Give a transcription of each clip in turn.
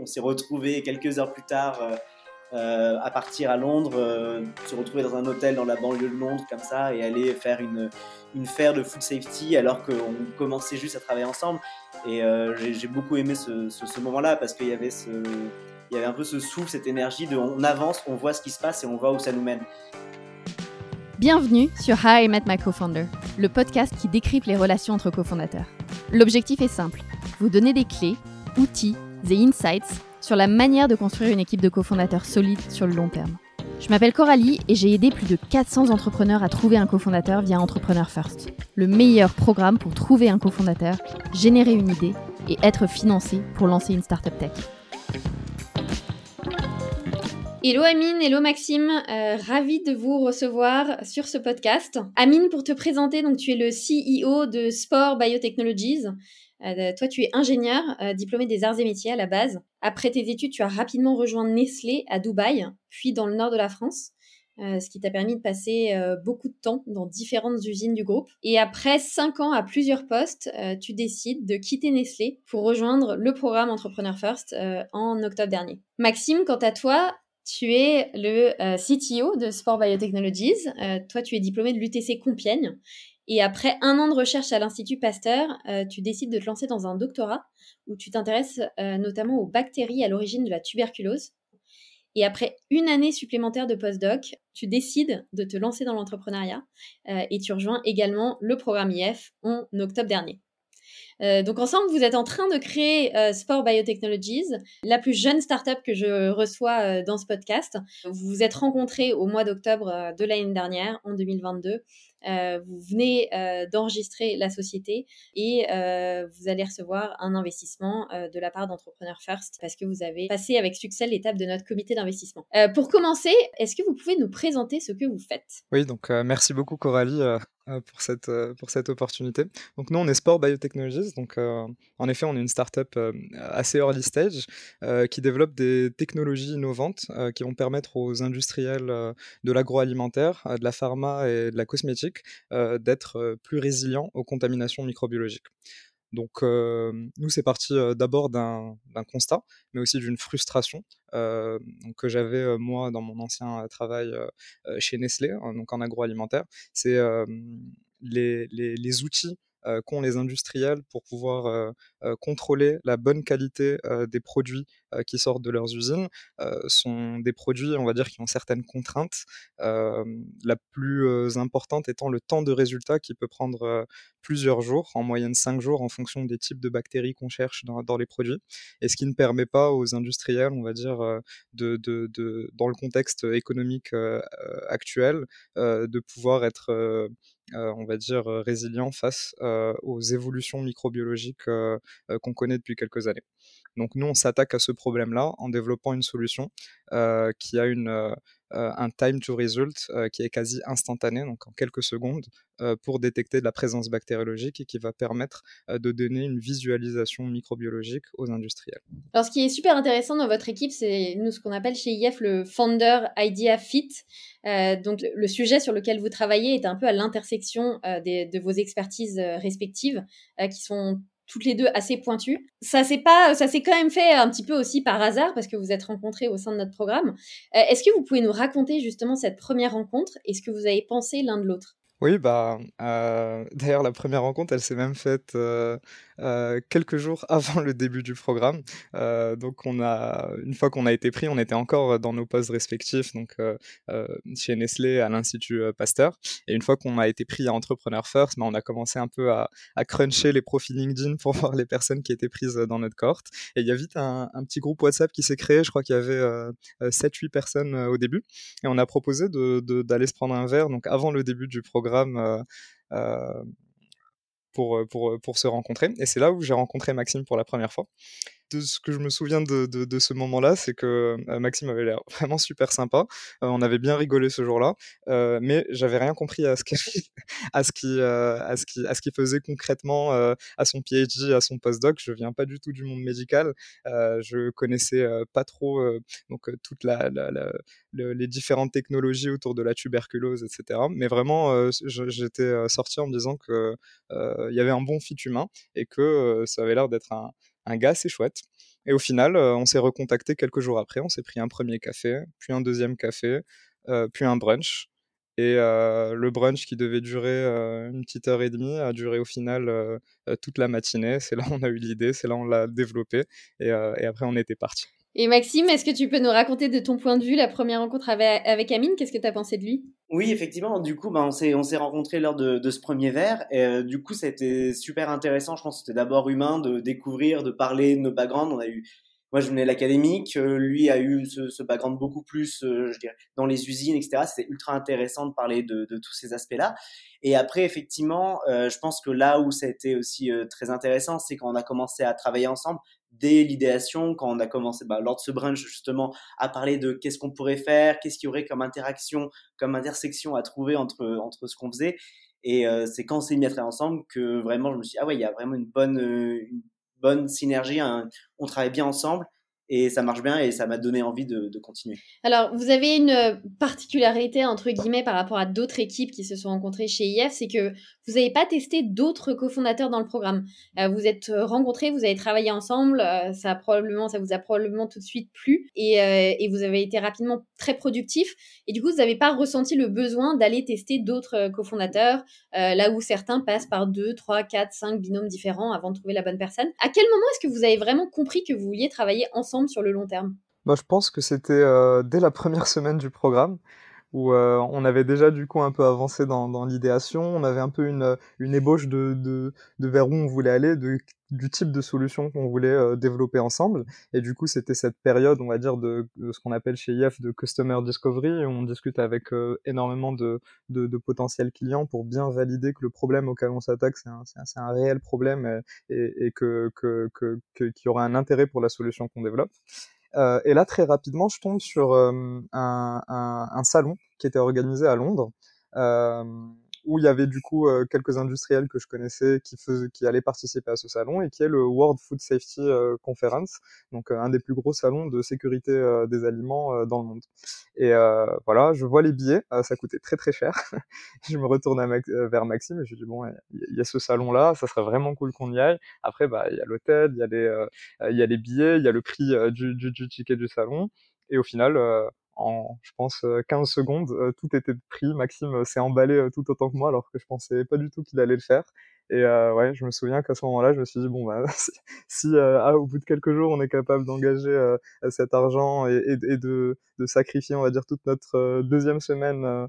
On s'est retrouvés quelques heures plus tard euh, à partir à Londres, se retrouver dans un hôtel dans la banlieue de Londres comme ça et aller faire une, une faire de food safety alors qu'on commençait juste à travailler ensemble. Et j'ai beaucoup aimé ce, ce, moment-là parce qu'il y avait ce, il y avait un peu ce souffle, cette énergie de on avance, on voit ce qui se passe et on voit où ça nous mène. Bienvenue sur How I Met My Co-Founder, le podcast qui décrypte les relations entre cofondateurs. L'objectif est simple, vous donner des clés, outils et insights sur la manière de construire une équipe de cofondateurs solide sur le long terme. Je m'appelle Coralie et j'ai aidé plus de 400 entrepreneurs à trouver un cofondateur via Entrepreneur First, le meilleur programme pour trouver un cofondateur, générer une idée et être financé pour lancer une startup tech. Hello Amine, hello Maxime, euh, ravi de vous recevoir sur ce podcast. Amine, pour te présenter, donc tu es le CEO de Sport Biotechnologies. Euh, toi, tu es ingénieur, euh, diplômé des arts et métiers à la base. Après tes études, tu as rapidement rejoint Nestlé à Dubaï, puis dans le nord de la France. ce qui t'a permis de passer beaucoup de temps dans différentes usines du groupe. Et après cinq ans à plusieurs postes, tu décides de quitter Nestlé pour rejoindre le programme Entrepreneur First en octobre dernier. Maxime, quant à toi, tu es le euh, CTO de Sport Biotechnologies. Euh, toi, tu es diplômé de l'UTC Compiègne. Et après un an de recherche à l'Institut Pasteur, euh, tu décides de te lancer dans un doctorat où tu t'intéresses notamment aux bactéries à l'origine de la tuberculose. Et après une année supplémentaire de postdoc, tu décides de te lancer dans l'entrepreneuriat et tu rejoins également le programme IF en octobre dernier. Euh, donc ensemble, vous êtes en train de créer euh, Sport Biotechnologies, la plus jeune startup que je reçois euh, dans ce podcast. Vous vous êtes rencontrés au mois d'octobre de l'année dernière, en 2022. Vous venez d'enregistrer la société et vous allez recevoir un investissement de la part d'Entrepreneur First parce que vous avez passé avec succès l'étape de notre comité d'investissement. pour commencer, est-ce que vous pouvez nous présenter ce que vous faites? Oui, donc merci beaucoup Coralie euh, pour cette, euh, pour cette opportunité. Donc nous, on est Sport Biotechnologies. Donc euh, en effet, on est une startup assez early stage qui développe des technologies innovantes qui vont permettre aux industriels de l'agroalimentaire, de la pharma et de la cosmétique d'être plus résilients aux contaminations microbiologiques. Donc nous, c'est parti d'abord d'un constat, mais aussi d'une frustration que j'avais moi dans mon ancien travail chez Nestlé, hein, donc en agroalimentaire. C'est les, les, outils euh, qu'ont les industriels pour pouvoir euh, euh, contrôler la bonne qualité des produits qui sortent de leurs usines sont des produits, on va dire, qui ont certaines contraintes. la plus importante étant le temps de résultat qui peut prendre plusieurs jours, en moyenne cinq jours, en fonction des types de bactéries qu'on cherche dans, les produits, et ce qui ne permet pas aux industriels, on va dire, de, de, de dans le contexte économique actuel, de pouvoir être euh, on va dire, euh, résilient face euh, aux évolutions microbiologiques qu'on connaît depuis quelques années. Donc nous, on s'attaque à ce problème-là en développant une solution qui a une, un time to result qui est quasi instantané, donc en quelques secondes, pour détecter de la présence bactériologique et qui va permettre de donner une visualisation microbiologique aux industriels. Alors ce qui est super intéressant dans votre équipe, c'est nous ce qu'on appelle chez IF le Founder Idea Fit. donc le sujet sur lequel vous travaillez est un peu à l'intersection de vos expertises respectives qui sont toutes les deux assez pointues. Ça s'est pas, ça s'est quand même fait un petit peu aussi par hasard parce que vous êtes rencontrés au sein de notre programme. Euh, est-ce que vous pouvez nous raconter justement cette première rencontre et ce que vous avez pensé l'un de l'autre? Oui, bah, euh, d'ailleurs, la première rencontre, elle s'est même faite euh, euh, quelques jours avant le début du programme. donc, on a, une fois qu'on a été pris, on était encore dans nos postes respectifs, donc chez Nestlé, à l'Institut Pasteur. Et une fois qu'on a été pris à Entrepreneur First, bah, on a commencé un peu à, cruncher les profils LinkedIn pour voir les personnes qui étaient prises dans notre cohorte. Et il y a vite un, petit groupe WhatsApp qui s'est créé. Je crois qu'il y avait 7-8 personnes au début. Et on a proposé d'aller de, se prendre un verre, donc avant le début du programme pour se rencontrer. Et c'est là où j'ai rencontré Maxime pour la première fois de ce que je me souviens de, ce moment-là, c'est que euh, Maxime avait l'air vraiment super sympa. Euh, on avait bien rigolé ce jour-là, euh, mais j'avais rien compris à ce qu'il qui qu'il faisait concrètement à son PhD, à son postdoc. Je viens pas du tout du monde médical. je connaissais pas trop donc les différentes technologies autour de la tuberculose, etc. Mais vraiment, j'étais sorti en me disant que il y avait un bon fit humain et que ça avait l'air d'être un un gars assez chouette. Et au final, on s'est recontacté quelques jours après, on s'est pris un premier café, puis un deuxième café, puis un brunch. Et le brunch qui devait durer une petite heure et demie a duré au final toute la matinée. C'est là où on a eu l'idée, c'est là où on l'a développé. Et, et, après, on était parti. Et Maxime, est-ce que tu peux nous raconter de ton point de vue la première rencontre avec, Amine? Qu'est-ce que tu as pensé de lui? Oui, effectivement. Du coup, bah, on s'est on rencontrés lors de, de, ce premier verre. Et du coup, c'était super intéressant. Je pense que c'était d'abord humain de découvrir, de parler de nos backgrounds. On a eu moi, je venais de l'académique, lui a eu ce, ce, background beaucoup plus, euh, je dirais, dans les usines, etc. C'était ultra intéressant de parler de, de tous ces aspects-là. Et après, effectivement, euh, je pense que là où ça a été aussi euh, très intéressant, c'est quand on a commencé à travailler ensemble dès l'idéation, quand on a commencé, bah, lors de ce brunch, justement, à parler de qu'est-ce qu'on pourrait faire, qu'est-ce qu'il y aurait comme interaction, comme intersection à trouver entre, entre ce qu'on faisait. Et c'est quand on s'est mis à travailler ensemble que vraiment, je me suis dit, ah ouais, il y a vraiment une bonne, une bonne synergie, on travaille bien ensemble et ça marche bien et ça m'a donné envie de, continuer. Alors, vous avez une particularité, entre guillemets, par rapport à d'autres équipes qui se sont rencontrées chez IF, c'est que vous n'avez pas testé d'autres cofondateurs dans le programme. Euh, vous êtes rencontrés, vous avez travaillé ensemble, euh, ça, a probablement, ça vous a probablement tout de suite plu et, euh, vous avez été rapidement très productif. Et du coup, vous n'avez pas ressenti le besoin d'aller tester d'autres cofondateurs, là où certains passent par deux, trois, quatre, cinq binômes différents avant de trouver la bonne personne. À quel moment est-ce que vous avez vraiment compris que vous vouliez travailler ensemble sur le long terme? Bah, Je pense que c'était euh, dès la première semaine du programme où euh, on avait déjà du coup un peu avancé dans, dans l'idéation, on avait un peu une, une ébauche de, de, de, vers où on voulait aller, de, du type de solution qu'on voulait euh, développer ensemble. Et du coup, c'était cette période, on va dire, de, ce qu'on appelle chez IF de Customer Discovery, où on discute avec énormément de, de, de, potentiels clients pour bien valider que le problème auquel on s'attaque, c'est un, un, un, réel problème et, et que, que, que, qu'il y aura un intérêt pour la solution qu'on développe. Euh, et là, très rapidement, je tombe sur euh, un, salon qui était organisé à Londres, euh, où il y avait du coup euh, quelques industriels que je connaissais qui, faisaient, qui allaient participer à ce salon, et qui est le World Food Safety euh, Conference, donc un des plus gros salons de sécurité des aliments dans le monde. Et voilà, je vois les billets, ça coûtait très très cher. je me retourne vers Maxime et je lui dis bon, il y, a ce salon-là, ça serait vraiment cool qu'on y aille. Après, bah il y a l'hôtel, il y a les, y a les billets, il y a le prix du, du, du ticket du salon. Et au final, en, je pense, 15 euh, secondes, euh, tout était pris. Maxime euh, s'est emballé tout autant que moi, alors que je pensais pas du tout qu'il allait le faire. Et euh, ouais, je me souviens qu'à ce moment-là, je me suis dit bon bah si, euh, ah, au bout de quelques jours on est capable d'engager euh, cet argent et, de, de, sacrifier, on va dire, toute notre deuxième semaine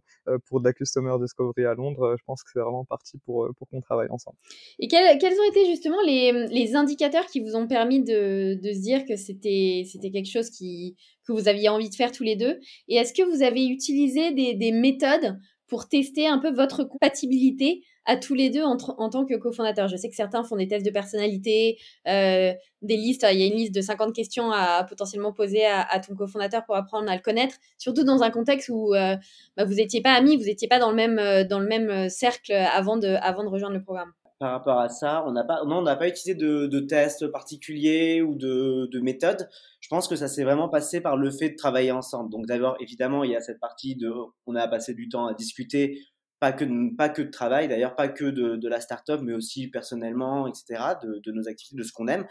pour de la customer discovery à Londres, je pense que c'est vraiment parti pour pour qu'on travaille ensemble. Et quels, quels ont été justement les, les indicateurs qui vous ont permis de, de se dire que c'était c'était quelque chose qui que vous aviez envie de faire tous les deux? Et est-ce que vous avez utilisé des, des méthodes pour tester un peu votre compatibilité à tous les deux en, en tant que cofondateur. Je sais que certains font des tests de personnalité, euh, des listes. Il y a une liste de 50 questions à, potentiellement poser à, ton cofondateur pour apprendre à le connaître, surtout dans un contexte où euh, bah, vous n'étiez pas amis, vous n'étiez pas dans le même, euh, dans le même cercle avant de, avant de rejoindre le programme. Par rapport à ça, on n'a pas, non, on n'a pas utilisé de, de tests particuliers ou de, de méthodes. Je pense que ça s'est vraiment passé par le fait de travailler ensemble. Donc d'abord, évidemment, il y a cette partie de, on a passé du temps à discuter pas que de, pas que de travail d'ailleurs, pas que de, de la startup, mais aussi personnellement, etc., de, de nos activités, de ce qu'on aime.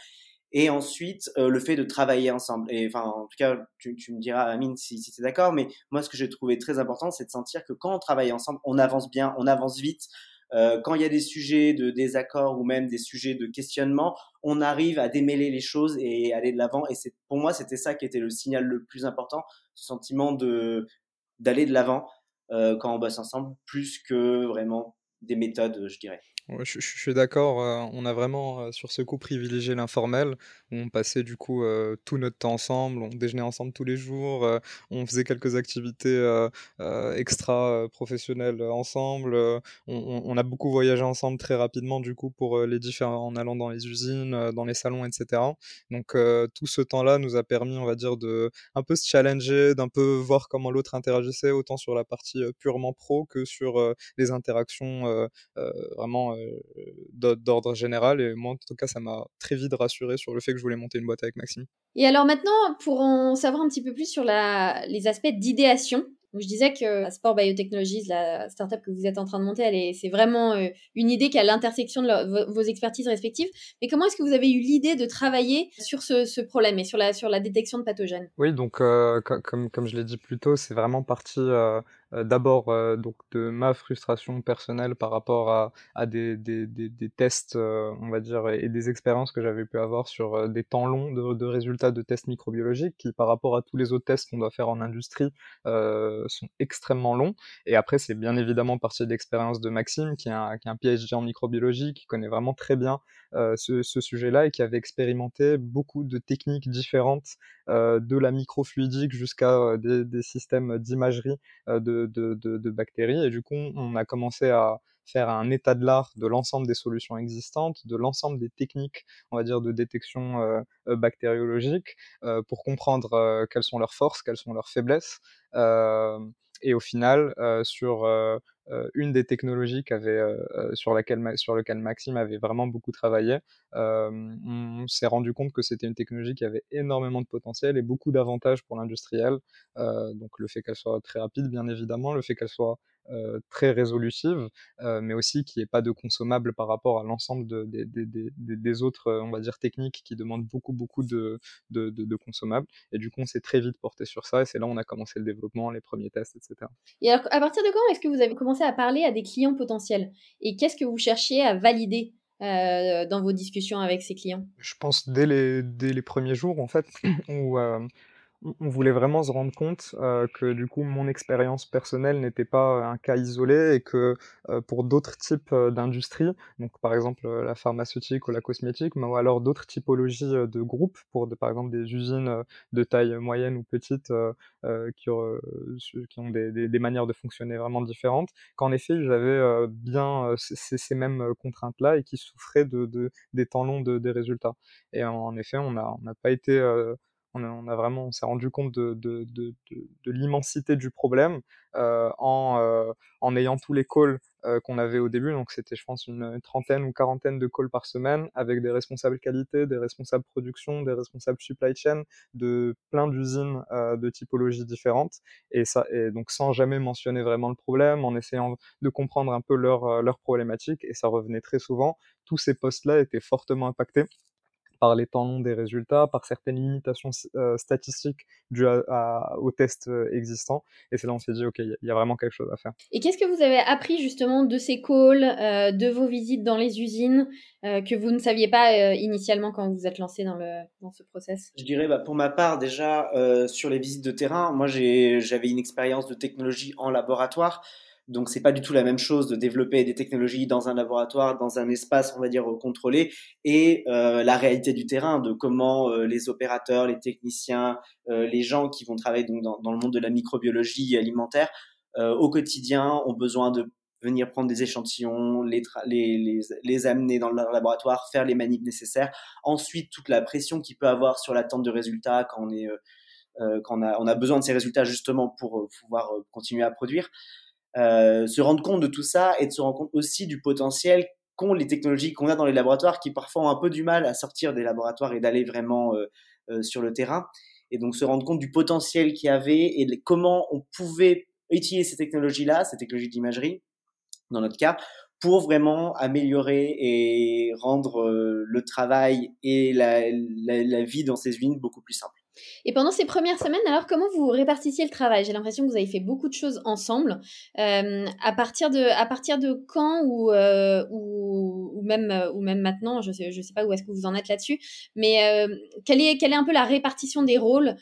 Et ensuite, euh, le fait de travailler ensemble. Et enfin, en tout cas, tu, tu me diras, Amine, si, si tu es d'accord, mais moi, ce que j'ai trouvé très important, c'est de sentir que quand on travaille ensemble, on avance bien, on avance vite. Euh, quand il y a des sujets de désaccord ou même des sujets de questionnement, on arrive à démêler les choses et aller de l'avant. Et pour moi, c'était ça qui était le signal le plus important, ce sentiment d'aller de l'avant quand on bosse ensemble, plus que vraiment des méthodes, je dirais je, suis d'accord. on a vraiment, sur ce coup, privilégié l'informel. On passait du coup tout notre temps ensemble, on déjeunait ensemble tous les jours, on faisait quelques activités extra professionnelles ensemble. On, on, a beaucoup voyagé ensemble très rapidement du coup pour les différents, en allant dans les usines, dans les salons, etc. Donc tout ce temps-là nous a permis, on va dire, de un peu se challenger, d'un peu voir comment l'autre interagissait, autant sur la partie purement pro que sur les interactions vraiment euh, d'ordre général. Et moi, en tout cas, ça m'a très vite rassuré sur le fait que je voulais monter une boîte avec Maxime. Et alors maintenant, pour en savoir un petit peu plus sur la, les aspects d'idéation, je disais que Sport Biotechnologies, la startup que vous êtes en train de monter, c'est vraiment euh, une idée qui est à l'intersection de vos expertises respectives. Mais comment est-ce que vous avez eu l'idée de travailler sur ce, problème et sur la, sur la détection de pathogènes? Oui, donc euh, comme, comme je l'ai dit plus tôt, c'est vraiment parti euh, d'abord donc de ma frustration personnelle par rapport à, à des, des, des, tests, on va dire, et des expériences que j'avais pu avoir sur des temps longs de, résultats de tests microbiologiques qui, par rapport à tous les autres tests qu'on doit faire en industrie, sont extrêmement longs. Et après, c'est bien évidemment partie de l'expérience de Maxime, qui est, un, qui un PhD en microbiologie, qui connaît vraiment très bien ce, ce sujet-là et qui avait expérimenté beaucoup de techniques différentes, de la microfluidique jusqu'à des, des, systèmes d'imagerie de, de, bactéries. Et du coup, on a commencé à faire un état de l'art de l'ensemble des solutions existantes, de l'ensemble des techniques, on va dire, de détection euh, bactériologique, euh, pour comprendre quelles sont leurs forces, quelles sont leurs faiblesses, et au final, euh, sur euh, euh, une des technologies sur, laquelle, sur lequel Maxime avait vraiment beaucoup travaillé, on s'est rendu compte que c'était une technologie qui avait énormément de potentiel et beaucoup d'avantages pour l'industriel. donc le fait qu'elle soit très rapide, bien évidemment, le fait qu'elle soit euh, très résolutive, euh, mais aussi qui n'y ait pas de consommable par rapport à l'ensemble de, des autres, euh, on va dire, techniques qui demandent beaucoup, beaucoup de, de, consommables. Et du coup, on s'est très vite porté sur ça, et c'est là où on a commencé le développement, les premiers tests, etc. Et alors, à partir de quand est-ce que vous avez commencé à parler à des clients potentiels? Et qu'est-ce que vous cherchiez à valider dans vos discussions avec ces clients? Je pense dès les, dès les premiers jours, en fait, où on voulait vraiment se rendre compte euh, que du coup mon expérience personnelle n'était pas un cas isolé et que euh, pour d'autres types euh, d'industries, donc par exemple la pharmaceutique ou la cosmétique, mais ou alors d'autres typologies de groupes, pour par exemple des usines de taille moyenne ou petite qui, ont des, manières de fonctionner vraiment différentes, qu'en effet j'avais bien ces, mêmes contraintes-là et qui souffraient de, des temps longs de, des résultats. Et en, effet on n'a on pas été on a, vraiment, on s'est rendu compte de, de, de, de l'immensité du problème euh, en, euh, en ayant tous les calls euh, qu'on avait au début. Donc c'était, je pense, une, trentaine ou quarantaine de calls par semaine avec des responsables qualité, des responsables production, des responsables supply chain de plein d'usines de typologies différentes. Et ça, et donc sans jamais mentionner vraiment le problème, en essayant de comprendre un peu leur, leur problématique. Et ça revenait très souvent. Tous ces postes-là étaient fortement impactés par les temps longs des résultats, par certaines limitations euh, statistiques dues aux tests euh, existants. Et c'est là on s'est dit, OK, il y, a vraiment quelque chose à faire. Et qu'est-ce que vous avez appris justement de ces calls, euh, de vos visites dans les usines, que vous ne saviez pas initialement quand vous vous êtes lancé dans, le, dans ce process? Je dirais, bah, pour ma part, déjà, sur les visites de terrain, moi j'avais une expérience de technologie en laboratoire. Donc c'est pas du tout la même chose de développer des technologies dans un laboratoire, dans un espace on va dire contrôlé, et euh, la réalité du terrain, de comment euh, les opérateurs, les techniciens, euh, les gens qui vont travailler donc dans, le monde de la microbiologie alimentaire au quotidien ont besoin de venir prendre des échantillons, les, amener dans le laboratoire, faire les manips nécessaires. Ensuite, toute la pression qu'il peut avoir sur l'attente de résultats quand on est quand on a besoin de ces résultats justement pour pouvoir continuer à produire. Euh, se rendre compte de tout ça et de se rendre compte aussi du potentiel qu'ont les technologies qu'on a dans les laboratoires qui parfois ont un peu du mal à sortir des laboratoires et d'aller vraiment euh, euh, sur le terrain. Et donc se rendre compte du potentiel qu'il y avait et comment on pouvait utiliser ces technologies-là, ces technologies d'imagerie, dans notre cas, pour vraiment améliorer et rendre le travail et la, la, la vie dans ces usines beaucoup plus simple. Et pendant ces premières semaines, alors comment vous répartissiez le travail? J'ai l'impression que vous avez fait beaucoup de choses ensemble. Euh, à, partir de, à partir de quand ou, euh, ou, même, euh, ou même maintenant, je ne sais, je sais pas où est-ce que vous en êtes là-dessus, mais quelle, est, quelle est un peu la répartition des rôles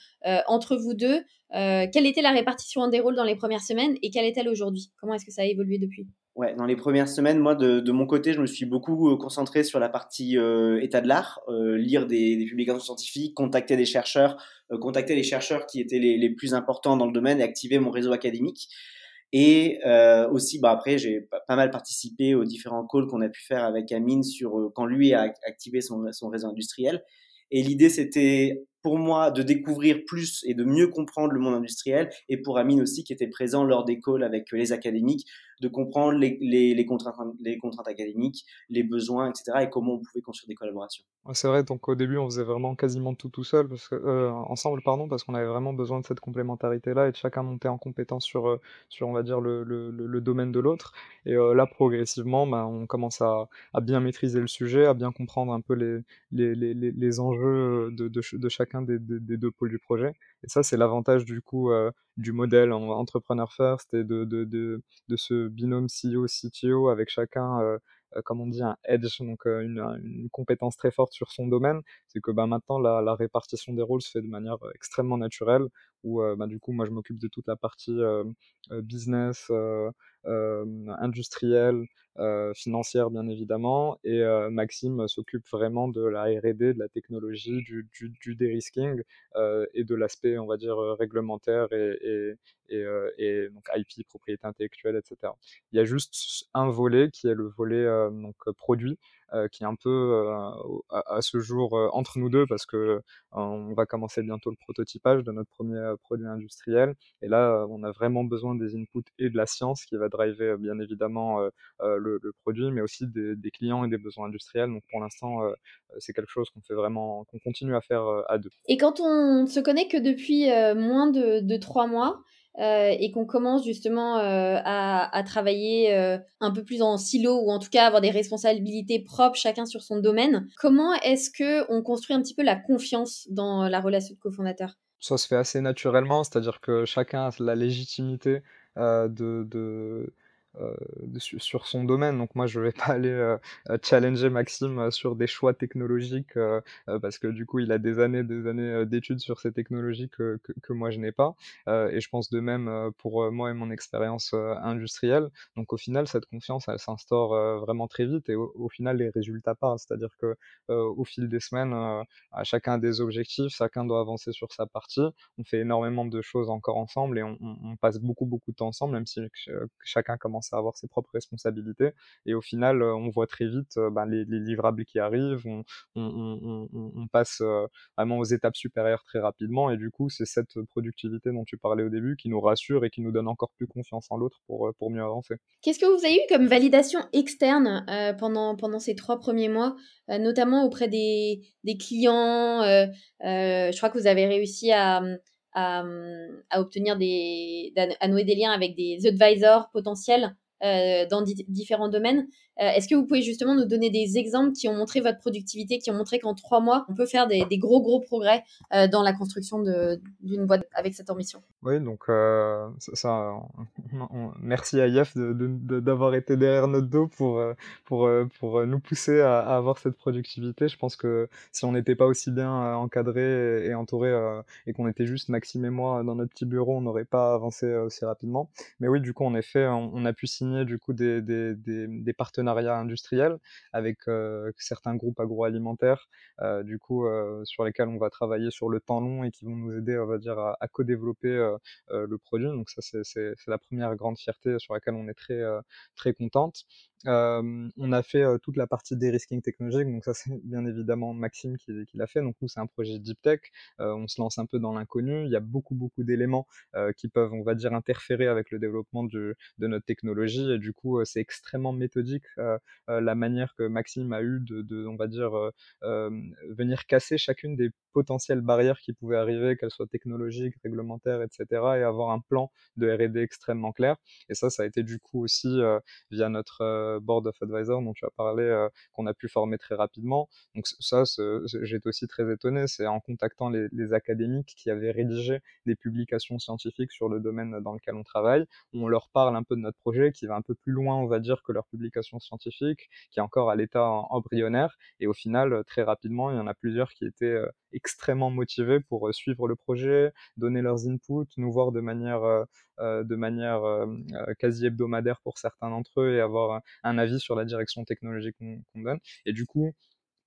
entre vous deux? Quelle était la répartition des rôles dans les premières semaines et quelle est-elle aujourd'hui? Comment est-ce que ça a évolué depuis? Ouais, dans les premières semaines, moi, de, mon côté, je me suis beaucoup concentré sur la partie euh, état de l'art, euh, lire des, publications scientifiques, contacter des chercheurs, euh, contacter les chercheurs qui étaient les, plus importants dans le domaine et activer mon réseau académique. Et aussi, bah, après, j'ai pas mal participé aux différents calls qu'on a pu faire avec Amine sur quand lui a activé son réseau industriel. Et l'idée, c'était pour moi de découvrir plus et de mieux comprendre le monde industriel et pour Amine aussi qui était présent lors des calls avec les académiques de comprendre les, contraintes, les contraintes académiques, les besoins, etc. et comment on pouvait construire des collaborations. C'est vrai, donc au début on faisait vraiment quasiment tout tout seul, parce euh, ensemble pardon, parce qu'on avait vraiment besoin de cette complémentarité-là et de chacun monter en compétence sur, euh, sur on va dire le, le, le domaine de l'autre. Et euh, là progressivement, bah, on commence à, bien maîtriser le sujet, à bien comprendre un peu les, les, les, les enjeux de, de, de des, deux pôles du projet. Et ça, c'est l'avantage du coup euh, du modèle en entrepreneur first et de, de, de, ce binôme CEO-CTO avec chacun, euh, euh, comme on dit, un edge, donc une, compétence très forte sur son domaine. C'est que bah, maintenant, la, répartition des rôles se fait de manière extrêmement naturelle, où bah, du coup, moi, je m'occupe de toute la partie business, industrielle, euh, financière bien évidemment, et euh, Maxime s'occupe vraiment de la R&D, de la technologie, du, du, du dérisking euh, et de l'aspect, on va dire, réglementaire et, et, et, et, donc IP, propriété intellectuelle, etc. Il y a juste un volet qui est le volet donc produit, euh, qui est un peu euh, à, ce jour euh, entre nous deux parce que on va commencer bientôt le prototypage de notre premier produit industriel. Et là, on a vraiment besoin des inputs et de la science qui va driver bien évidemment le, produit, mais aussi des, des, clients et des besoins industriels. Donc pour l'instant, c'est quelque chose qu'on fait vraiment, qu'on continue à faire à deux. Et quand on se connaît que depuis moins de trois mois, euh, et qu'on commence justement euh, à, travailler euh, un peu plus en silo ou en tout cas avoir des responsabilités propres chacun sur son domaine, comment est-ce que on construit un petit peu la confiance dans la relation de cofondateur? Ça se fait assez naturellement, c'est-à-dire que chacun a la légitimité de euh, sur son domaine. Donc moi, je vais pas aller euh, euh, challenger Maxime sur des choix technologiques parce que du coup, il a des années, des années d'études sur ces technologies que, que, moi je n'ai pas. et je pense de même pour moi et mon expérience industrielle. Donc au final, cette confiance, elle s'instaure vraiment très vite et au, final, les résultats parlent. C'est-à-dire que au fil des semaines, à chacun a des objectifs, chacun doit avancer sur sa partie. On fait énormément de choses encore ensemble et on, on passe beaucoup beaucoup de temps ensemble, même si chacun commence à avoir ses propres responsabilités. Et au final, euh, on voit très vite euh, ben, les, livrables qui arrivent, on, passe euh, vraiment aux étapes supérieures très rapidement. Et du coup, c'est cette productivité dont tu parlais au début qui nous rassure et qui nous donne encore plus confiance en l'autre pour, pour mieux avancer. Qu'est-ce que vous avez eu comme validation externe pendant, pendant ces trois premiers mois, notamment auprès des clients Je crois que vous avez réussi à à, à, obtenir des, à nouer des liens avec des advisors potentiels euh, dans différents domaines. Euh, est-ce que vous pouvez justement nous donner des exemples qui ont montré votre productivité, qui ont montré qu'en trois mois, on peut faire des, gros, gros progrès euh, dans la construction d'une boîte avec cette ambition? Oui, donc ça, ça merci à Yef d'avoir été derrière notre dos pour, pour, pour nous pousser à, avoir cette productivité. Je pense que si on n'était pas aussi bien encadré et, entouré et qu'on était juste Maxime et moi dans notre petit bureau, on n'aurait pas avancé aussi rapidement. Mais oui, du coup, en effet, on, on a pu signer du coup des, des, des, des partenariats industriels avec euh, certains groupes agroalimentaires, euh, du coup euh, sur lesquels on va travailler sur le temps long et qui vont nous aider, on va dire, à, à co-développer le produit. Donc ça c'est la première grande fierté sur laquelle on est très très contente. On a fait toute la partie dérisking technologique, donc ça c'est bien évidemment Maxime qui, l'a fait. Donc nous c'est un projet deep tech, on se lance un peu dans l'inconnu. Il y a beaucoup beaucoup d'éléments qui peuvent, on va dire, interférer avec le développement de notre technologie et du coup c'est extrêmement méthodique la manière que Maxime a eu de, de on va dire, venir casser chacune des potentielles barrières qui pouvaient arriver, qu'elles soient technologiques, réglementaires, etc. et avoir un plan de R&D extrêmement clair. Et ça, ça a été du coup aussi via notre board of advisors dont tu as parlé, euh, qu'on a pu former très rapidement. Donc ça, j'étais aussi très étonné. C'est en contactant les, les, académiques qui avaient rédigé des publications scientifiques sur le domaine dans lequel on travaille. On leur parle un peu de notre projet qui va un peu plus loin, on va dire, que leur publication scientifique, qui est encore à l'état embryonnaire. Et au final, très rapidement, il y en a plusieurs qui étaient euh, extrêmement motivés pour suivre le projet, donner leurs inputs, nous voir de manière, de manière quasi hebdomadaire pour certains d'entre eux et avoir un avis sur la direction technologique qu'on donne. Et du coup,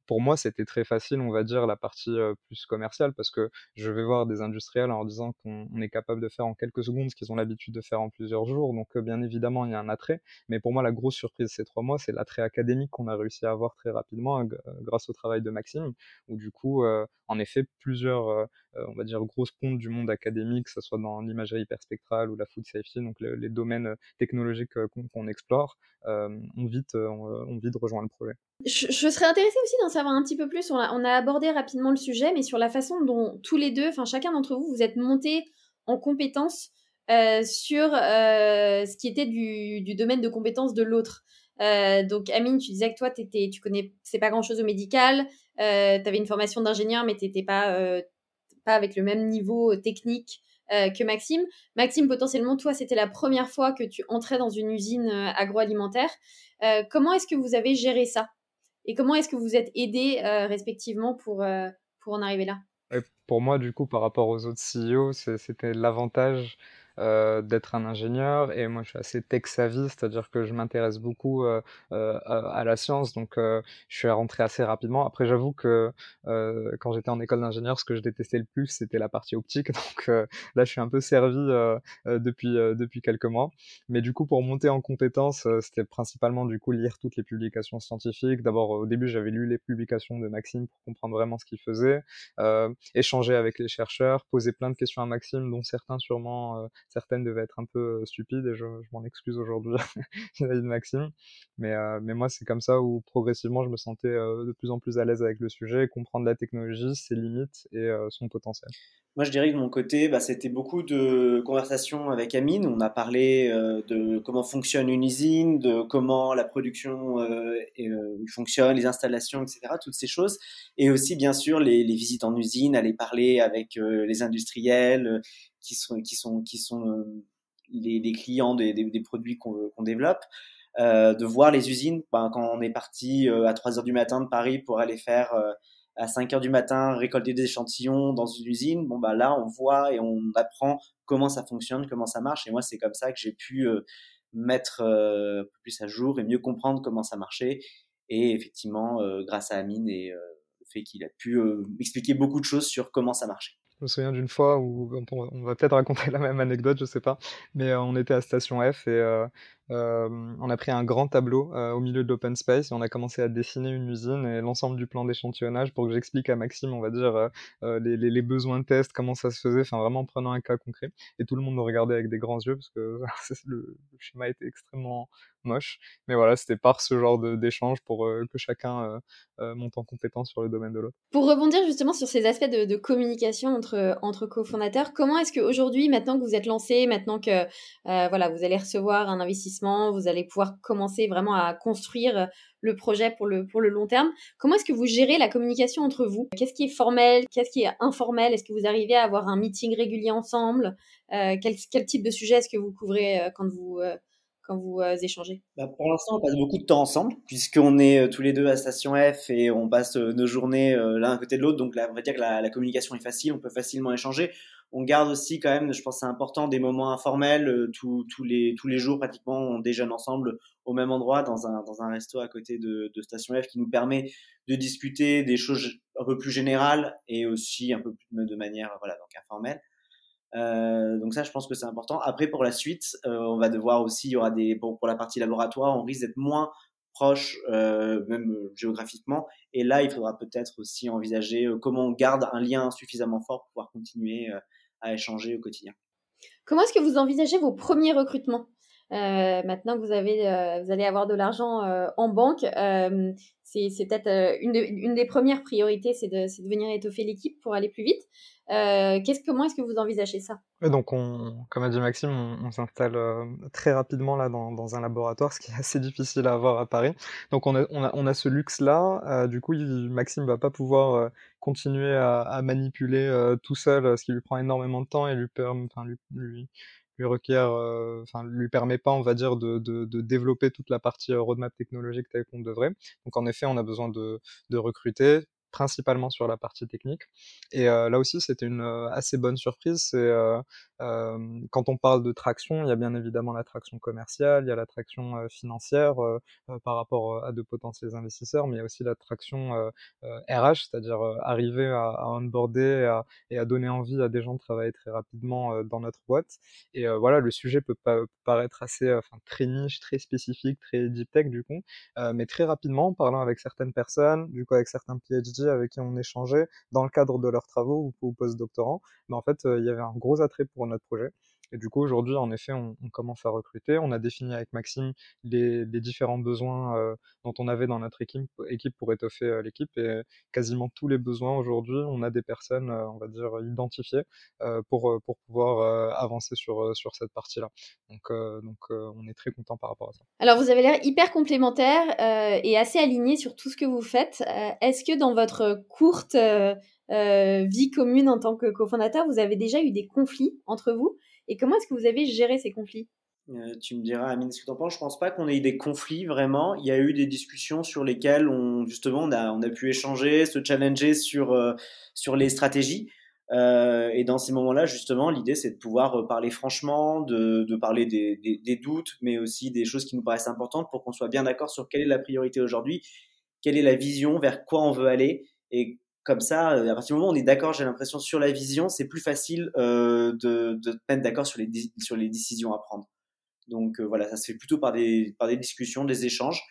pour moi, c'était très facile, on va dire, la partie plus commerciale, parce que je vais voir des industriels en disant qu'on est capable de faire en quelques secondes ce qu'ils ont l'habitude de faire en plusieurs jours. Donc, bien évidemment, il y a un attrait. Mais pour moi, la grosse surprise ces trois mois, c'est l'attrait académique qu'on a réussi à avoir très rapidement grâce au travail de Maxime, où du coup, en effet, plusieurs, on va dire, grosses pontes du monde académique, que ce soit dans l'imagerie hyperspectrale ou la food safety, donc les domaines technologiques qu'on explore, ont vite, on vite rejoint le projet. Je, serais intéressée aussi d'en savoir un petit peu plus. On a, abordé rapidement le sujet, mais sur la façon dont tous les deux, enfin chacun d'entre vous, vous êtes montés en compétences euh, sur euh, ce qui était du, domaine de compétences de l'autre. Euh, donc Amine, tu disais que toi, étais, tu connais, c'est pas grand-chose au médical, tu avais une formation d'ingénieur, mais tu n'étais pas, pas avec le même niveau technique que Maxime. Maxime, potentiellement, toi, c'était la première fois que tu entrais dans une usine agroalimentaire. comment est-ce que vous avez géré ça? Et comment est-ce que vous êtes aidés euh, respectivement pour, euh, pour en arriver là? Pour moi, du coup, par rapport aux autres CEO, c'était l'avantage euh, d'être un ingénieur et moi je suis assez tech savvy, c'est-à-dire que je m'intéresse beaucoup euh, euh, à, la science, donc je suis rentré assez rapidement. Après j'avoue que quand j'étais en école d'ingénieur, ce que je détestais le plus c'était la partie optique, donc là je suis un peu servi depuis depuis quelques mois. Mais du coup pour monter en compétences, c'était principalement du coup lire toutes les publications scientifiques. D'abord au début j'avais lu les publications de Maxime pour comprendre vraiment ce qu'il faisait, échanger avec les chercheurs, poser plein de questions à Maxime, dont certains sûrement certaines devaient être un peu stupides et je, m'en excuse aujourd'hui Maxime. Mais, mais moi, c'est comme ça où progressivement, je me sentais de plus en plus à l'aise avec le sujet, comprendre la technologie, ses limites et son potentiel. Moi, je dirais que de mon côté, bah, c'était beaucoup de conversations avec Amine. On a parlé de comment fonctionne une usine, de comment la production fonctionne, les installations, etc. Toutes ces choses. Et aussi, bien sûr, les, les visites en usine, aller parler avec les industriels, qui sont, qui sont, qui sont euh, les, clients des, des, produits qu'on développe. Euh, de voir les usines. Ben, quand on est parti euh, à 3 heures du matin de Paris pour aller faire à 5 heures du matin récolter des échantillons dans une usine, bon bah là on voit et on apprend comment ça fonctionne, comment ça marche. Et moi c'est comme ça que j'ai pu mettre plus à jour et mieux comprendre comment ça marchait. Et effectivement, grâce à Amine et le fait qu'il a pu expliquer beaucoup de choses sur comment ça marchait. Je me souviens d'une fois où on va peut-être raconter la même anecdote, je sais pas, mais euh, on était à Station F et euh, euh, on a pris un grand tableau au milieu de l'open space et on a commencé à dessiner une usine et l'ensemble du plan d'échantillonnage pour que j'explique à Maxime, on va dire, les, besoins de test, comment ça se faisait, enfin vraiment en prenant un cas concret. Et tout le monde nous regardait avec des grands yeux parce que le, schéma était extrêmement moche. Mais voilà, c'était par ce genre d'échange pour que chacun monte en compétence sur le domaine de l'autre. Pour rebondir justement sur ces aspects de, communication entre, entre cofondateurs, comment est-ce qu'aujourd'hui, maintenant que vous êtes lancé, maintenant que voilà, vous allez recevoir un investissement, vous allez pouvoir commencer vraiment à construire le projet pour le, pour le long terme, comment est-ce que vous gérez la communication entre vous? Qu'est-ce qui est formel? Qu'est-ce qui est informel? Est-ce que vous arrivez à avoir un meeting régulier ensemble? Quel, quel, type de sujet est-ce que vous couvrez quand vous quand vous euh, échangez? Bah, Pour l'instant, on passe beaucoup de temps ensemble, puisqu'on est euh, tous les deux à Station F et on passe euh, nos journées l'un à côté de l'autre. Donc on va dire que la, communication est facile, on peut facilement échanger. On garde aussi quand même, je pense c'est important, des moments informels. tous, les, tous les jours, pratiquement, on déjeune ensemble au même endroit, dans un, dans un resto à côté de, de Station F, qui nous permet de discuter des choses un peu plus générales et aussi un peu plus de manière voilà, donc informelle. Euh, donc ça, je pense que c'est important. Après, pour la suite, euh, on va devoir aussi, y aura des, pour, pour la partie laboratoire, on risque d'être moins proche, euh, même euh, géographiquement. Et là, il faudra peut-être aussi envisager euh, comment on garde un lien suffisamment fort pour pouvoir continuer à échanger au quotidien. Comment est-ce que vous envisagez vos premiers recrutements? Maintenant que vous, avez, vous allez avoir de l'argent en banque, c'est peut-être une, une, des premières priorités, c'est de, de, venir étoffer l'équipe pour aller plus vite. Euh, comment est-ce que vous envisagez ça? Donc, on, comme a dit Maxime, on, s'installe euh, très rapidement là dans, un laboratoire, ce qui est assez difficile à avoir à Paris. Donc, on a, on a, ce luxe-là. Euh, du coup, il, Maxime va pas pouvoir continuer à, manipuler tout seul, ce qui lui prend énormément de temps et lui, enfin, lui, lui, lui requiert, enfin, lui permet pas, on va dire, de, de, développer toute la partie roadmap technologique telle qu'on devrait. Donc, en effet, on a besoin de recruter principalement sur la partie technique. Et là aussi, c'était une assez bonne surprise. C'est quand on parle de traction, il y a bien évidemment la traction commerciale, il y a la traction financière par rapport à de potentiels investisseurs, mais il y a aussi la traction RH, c'est-à-dire arriver à, à onboarder et à, donner envie à des gens de travailler très rapidement dans notre boîte. Et voilà, le sujet peut, pas, paraître assez, enfin, très niche, très spécifique, très deep tech du coup, mais très rapidement, en parlant avec certaines personnes, du coup avec certains PhD avec qui on échangeait dans le cadre de leurs travaux ou, post-doctorants, mais en fait, il y avait un gros attrait pour notre projet. Et du coup, aujourd'hui, en effet, on, commence à recruter. On a défini avec Maxime les, différents besoins euh, dont on avait dans notre équipe, pour étoffer euh, l'équipe. Et quasiment tous les besoins aujourd'hui, on a des personnes, euh, on va dire, identifiées euh, pour, pour pouvoir avancer sur, sur cette partie-là. Donc, donc on est très content par rapport à ça. Alors, vous avez l'air hyper complémentaire et assez aligné sur tout ce que vous faites. Est-ce que dans votre courte vie commune en tant que cofondateur, vous avez déjà eu des conflits entre vous? Et comment est-ce que vous avez géré ces conflits? Euh, tu me diras, Amine, ce que tu en penses. Je pense pas qu'on ait eu des conflits vraiment. Il y a eu des discussions sur lesquelles on, justement, on a, on a pu échanger, se challenger sur, euh, sur les stratégies. Euh, et dans ces moments-là, justement, l'idée, c'est de pouvoir parler franchement, de, de parler des, des, des, doutes, mais aussi des choses qui nous paraissent importantes pour qu'on soit bien d'accord sur quelle est la priorité aujourd'hui, quelle est la vision, vers quoi on veut aller, et comme ça, euh, à partir du moment où on est d'accord, j'ai l'impression, sur la vision, c'est plus facile euh, de, de mettre d'accord sur les, sur les décisions à prendre. Donc euh, voilà, ça se fait plutôt par des, par des discussions, des échanges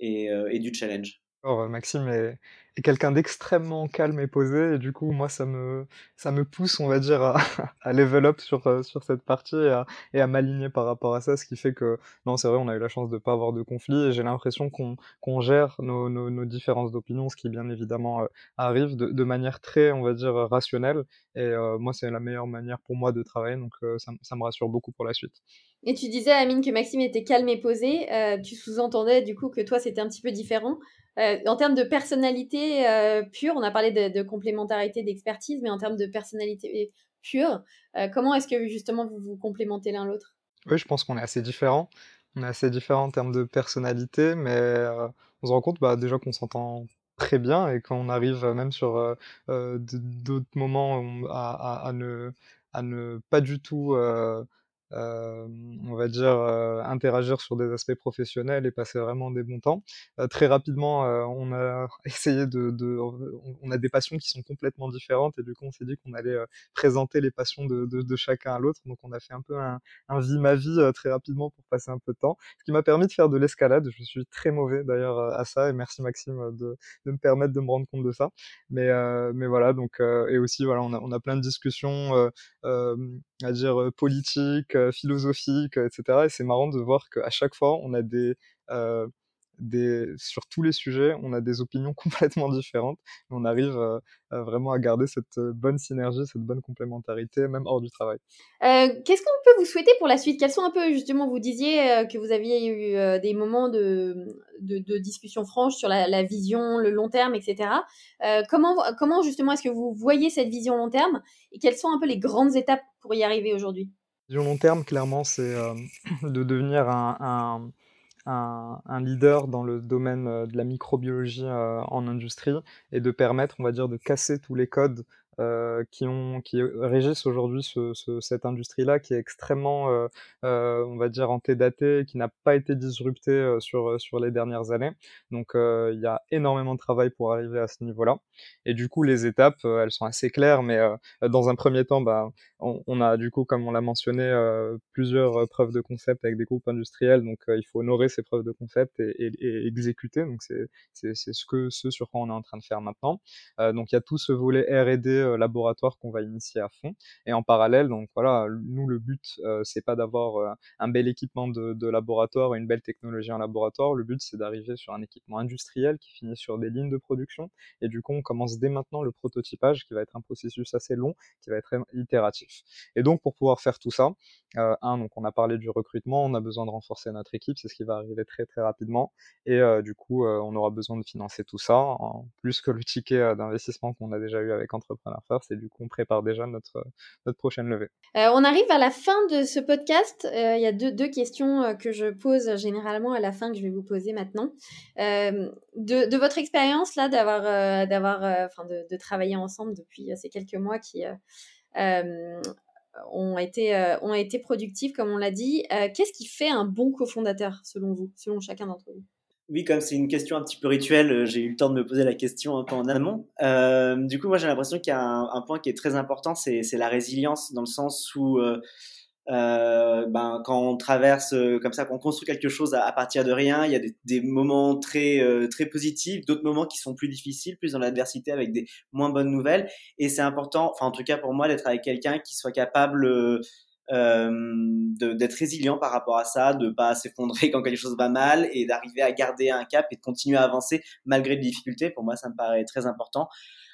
et, et du challenge. Alors, Maxime est, quelqu'un d'extrêmement calme et posé, et du coup, moi, ça me, ça me pousse, on va dire, à, à level up sur, euh, sur cette partie et à, et à m'aligner par rapport à ça, ce qui fait que, non, c'est vrai, on a eu la chance de pas avoir de conflit, et j'ai l'impression qu'on qu'on gère nos, nos, différences d'opinion, ce qui, bien évidemment, euh, arrive de, manière très, on va dire, rationnelle, et euh, moi, c'est la meilleure manière pour moi de travailler, donc euh, ça, ça me rassure beaucoup pour la suite. Et tu disais, Amine, que Maxime était calme et posé. Euh, tu sous-entendais du coup que toi, c'était un petit peu différent. Euh, en termes de personnalité euh, pure, on a parlé de, complémentarité, d'expertise, mais en termes de personnalité pure, euh, comment est-ce que justement vous vous complémentez l'un l'autre? Oui, je pense qu'on est assez différents. On est assez différents en termes de personnalité, mais on se rend compte bah, déjà qu'on s'entend très bien et qu'on arrive même sur d'autres moments à ne pas du tout euh, on va dire, euh, interagir sur des aspects professionnels et passer vraiment des bons temps. Euh, très rapidement, on a essayé de, de, on a des passions qui sont complètement différentes et du coup, on s'est dit qu'on allait présenter les passions de, de, de chacun à l'autre. Donc, on a fait un peu un, un vie ma vie très rapidement pour passer un peu de temps, ce qui m'a permis de faire de l'escalade. Je suis très mauvais d'ailleurs à ça et merci Maxime de, de me permettre de me rendre compte de ça. Mais, mais voilà, donc et aussi voilà, on a, on a plein de discussions à dire politiques philosophique, etc. Et c'est marrant de voir qu'à chaque fois, on a des, euh, des, sur tous les sujets, on a des opinions complètement différentes. On arrive euh, vraiment à garder cette bonne synergie, cette bonne complémentarité, même hors du travail. Euh, Qu'est-ce qu'on peut vous souhaiter pour la suite? Quels sont un peu, justement, vous disiez euh, que vous aviez eu euh, des moments de, de, discussion franche sur la, la, vision, le long terme, etc. comment, comment, justement, est-ce que vous voyez cette vision long terme? Et quelles sont un peu les grandes étapes pour y arriver aujourd'hui? Vision long terme, clairement, c'est euh, de devenir un, un, leader dans le domaine de la microbiologie euh, en industrie et de permettre, on va dire, de casser tous les codes euh, qui, régissent aujourd'hui ce, ce, cette industrie-là, qui est extrêmement, euh, euh, on va dire, antédatée, qui n'a pas été disruptée sur, les dernières années. Donc il y a énormément de travail pour arriver à ce niveau-là. Et du coup, les étapes, elles sont assez claires, mais dans un premier temps, bah, on, a du coup, comme on l'a mentionné, plusieurs preuves de concept avec des groupes industriels. Donc il faut honorer ces preuves de concept et, et, exécuter. Donc c'est ce, ce sur quoi on est en train de faire maintenant. donc il y a tout ce volet R&D laboratoire qu'on va initier à fond. Et en parallèle, donc voilà, nous le but euh, c'est pas d'avoir euh, un bel équipement de, de laboratoire, une belle technologie en laboratoire. Le but c'est d'arriver sur un équipement industriel qui finit sur des lignes de production. Et du coup, on commence dès maintenant le prototypage, qui va être un processus assez long, qui va être itératif. Et donc pour pouvoir faire tout ça, euh, un, donc on a parlé du recrutement, on a besoin de renforcer notre équipe, c'est ce qui va arriver très très rapidement. Et euh, du coup, euh, on aura besoin de financer tout ça, en plus que le ticket d'investissement qu'on a déjà eu avec Entrepreneur d'Entrepreneur First et du coup on prépare déjà notre, notre prochaine levée. on arrive à la fin de ce podcast. Il y a deux, deux, questions que je pose généralement à la fin que je vais vous poser maintenant. De, de, votre expérience là, d'avoir, d'avoir, enfin de, de, travailler ensemble depuis ces quelques mois qui ont été, euh, ont été productifs, comme on l'a dit. Euh, qu'est-ce qui fait un bon cofondateur, selon vous, selon chacun d'entre vous? Oui, comme c'est une question un petit peu rituelle, euh, j'ai eu le temps de me poser la question un peu en amont. du coup, moi, j'ai l'impression qu'il y a un, point qui est très important, c'est la résilience, dans le sens où euh, ben, quand on traverse euh, comme ça, qu'on construit quelque chose à, partir de rien, il y a des, des moments très euh, très positifs, d'autres moments qui sont plus difficiles, plus dans l'adversité avec des moins bonnes nouvelles. Et c'est important, enfin en tout cas pour moi, d'être avec quelqu'un qui soit capable d'être résilient par rapport à ça, de pas s'effondrer quand quelque chose va mal et d'arriver à garder un cap et de continuer à avancer malgré les difficultés. Pour moi, ça me paraît très important.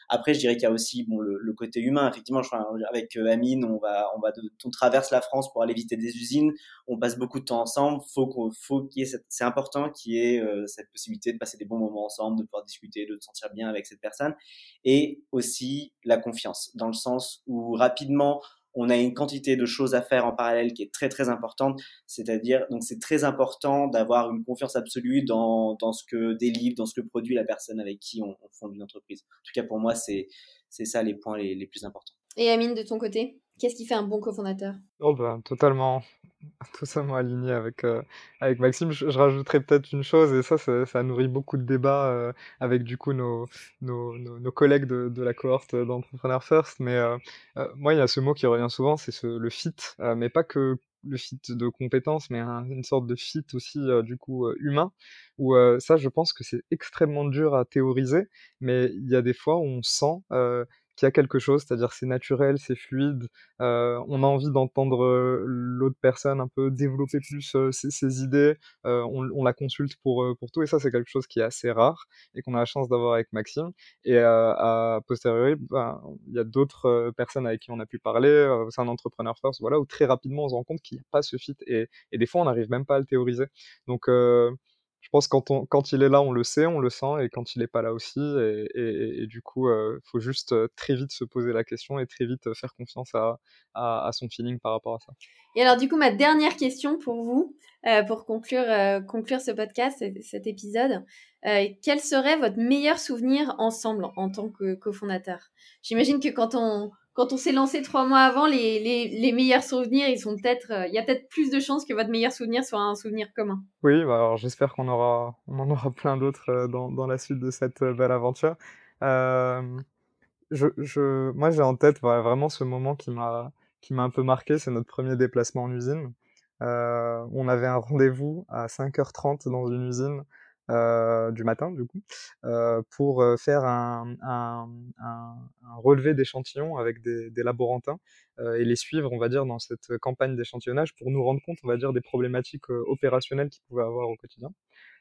Après, je dirais qu'il y a aussi bon, le, le côté humain. Effectivement, je, avec euh, Amine, on va, on va, on traverse la France pour aller visiter des usines. On passe beaucoup de temps ensemble. Faut qu'on, faut qu'il y ait c'est important qu'il y ait euh, cette possibilité de passer des bons moments ensemble, de pouvoir discuter, de se sentir bien avec cette personne. Et aussi la confiance, dans le sens où rapidement, on a une quantité de choses à faire en parallèle qui est très très importante. C'est-à-dire, donc c'est très important d'avoir une confiance absolue dans, dans ce que délivre, dans ce que produit la personne avec qui on, on fonde une entreprise. En tout cas, pour moi, c'est c'est ça les points les, les plus importants. Et Amine, de ton côté, qu'est-ce qui fait un bon cofondateur? Oh ben, totalement, totalement aligné avec, euh, avec Maxime. Je, rajouterais peut-être une chose, et ça, ça, nourrit beaucoup de débats euh, avec du coup nos, nos, collègues de, la cohorte d'Entrepreneur First. Mais euh, moi, il y a ce mot qui revient souvent, c'est le fit, mais pas que le fit de compétences, mais une sorte de fit aussi du coup humain, où ça, je pense que c'est extrêmement dur à théoriser, mais il y a des fois où on sent qu'il y a quelque chose, c'est-à-dire c'est naturel, c'est fluide, euh, on a envie d'entendre l'autre personne un peu développer plus ses, idées, euh, on, on, la consulte pour, pour tout, et ça c'est quelque chose qui est assez rare et qu'on a la chance d'avoir avec Maxime. Et à posteriori, ben, il y a d'autres personnes avec qui on a pu parler, c'est un entrepreneur first, voilà, où très rapidement on se rend compte qu'il n'y a pas ce fit, et, et des fois on n'arrive même pas à le théoriser. Donc je pense quand on quand il est là, on le sait, on le sent, et quand il n'est pas là aussi. Et, du coup, il euh, faut juste euh, très vite se poser la question et très vite euh, faire confiance à, son feeling par rapport à ça. Et alors, du coup, ma dernière question pour vous, pour conclure, conclure ce podcast, cet épisode, quel serait votre meilleur souvenir ensemble en tant que cofondateur J'imagine que quand on quand on s'est lancé trois mois avant, les, les, meilleurs souvenirs, ils sont peut-être, il y a peut-être plus de chances que votre meilleur souvenir soit un souvenir commun. Oui, bah alors j'espère qu'on aura, on en aura plein d'autres dans, dans la suite de cette belle aventure. Euh, je, je, moi, j'ai en tête vraiment ce moment qui m'a, qui m'a un peu marqué, c'est notre premier déplacement en usine. Euh, on avait un rendez-vous à 5h30 dans une usine euh, du matin, du coup, euh, pour euh, faire un, un, un, un relevé d'échantillons avec des, des laborantins euh, et les suivre, on va dire, dans cette campagne d'échantillonnage pour nous rendre compte, on va dire, des problématiques euh, opérationnelles qu'ils pouvaient avoir au quotidien.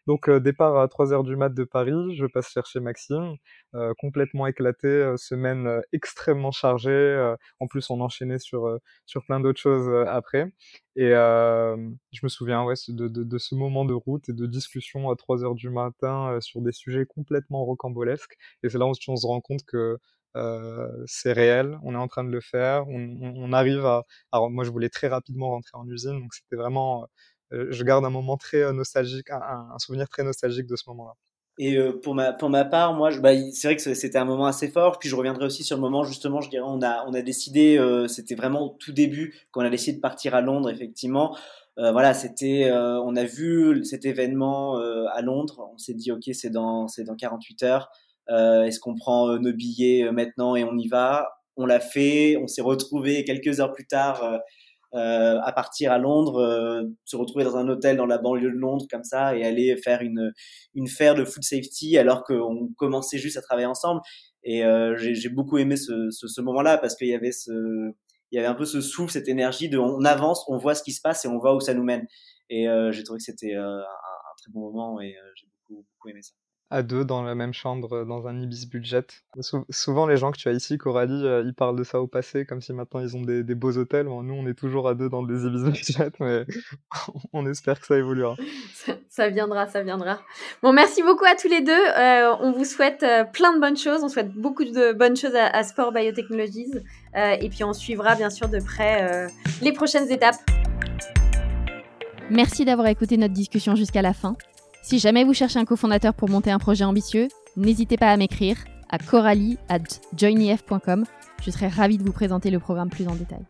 Donc euh, départ à 3h du mat de Paris, je passe chercher Maxime, euh, complètement éclaté, euh, semaine extrêmement chargée, en plus on enchaînait sur, sur plein d'autres choses après. Et je me souviens ouais, de, de, de, ce moment de route et de discussion à 3h du matin sur des sujets complètement rocambolesques. Et c'est là où on se rend compte que euh, c'est réel, on est en train de le faire, on, on, on, arrive à... Alors moi je voulais très rapidement rentrer en usine, donc c'était vraiment je garde un moment très euh, nostalgique, un, souvenir très nostalgique de ce moment-là. Et euh, pour, ma, part, moi, bah, c'est vrai que c'était un moment assez fort. Puis je reviendrai aussi sur le moment, justement, je dirais, on a, décidé, euh, c'était vraiment au tout début, qu'on a décidé de partir à Londres, effectivement. Euh, voilà, c'était, on a vu cet événement à Londres. On s'est dit, OK, c'est dans, c'est dans 48 heures. Est-ce qu'on prend nos billets maintenant et on y va? On l'a fait. On s'est retrouvé quelques heures plus tard euh, à partir à Londres, euh, se retrouver dans un hôtel dans la banlieue de Londres comme ça et aller faire une une faire de food safety alors qu'on commençait juste à travailler ensemble. Et euh, j'ai beaucoup aimé ce, ce, ce moment-là parce qu'il y avait ce il y avait un peu ce souffle, cette énergie de on avance, on voit ce qui se passe et on voit où ça nous mène. Et euh, j'ai trouvé que c'était euh, un, un, très bon moment et euh, j'ai beaucoup, beaucoup aimé ça. À deux dans la même chambre, dans un Ibis budget. souvent, les gens que tu as ici, Coralie, ils parlent de ça au passé, comme si maintenant ils ont des, beaux hôtels. nous, on est toujours à deux dans des Ibis budget, mais on espère que ça évoluera. Ça, viendra, ça viendra. Bon, merci beaucoup à tous les deux. on vous souhaite plein de bonnes choses. On souhaite beaucoup de bonnes choses à, à Sport Biotechnologies. et puis, on suivra bien sûr de près les prochaines étapes. Merci d'avoir écouté notre discussion jusqu'à la fin. Si jamais vous cherchez un cofondateur pour monter un projet ambitieux, n'hésitez pas à m'écrire à coralie at joinef.com. Je serai ravie de vous présenter le programme plus en détail.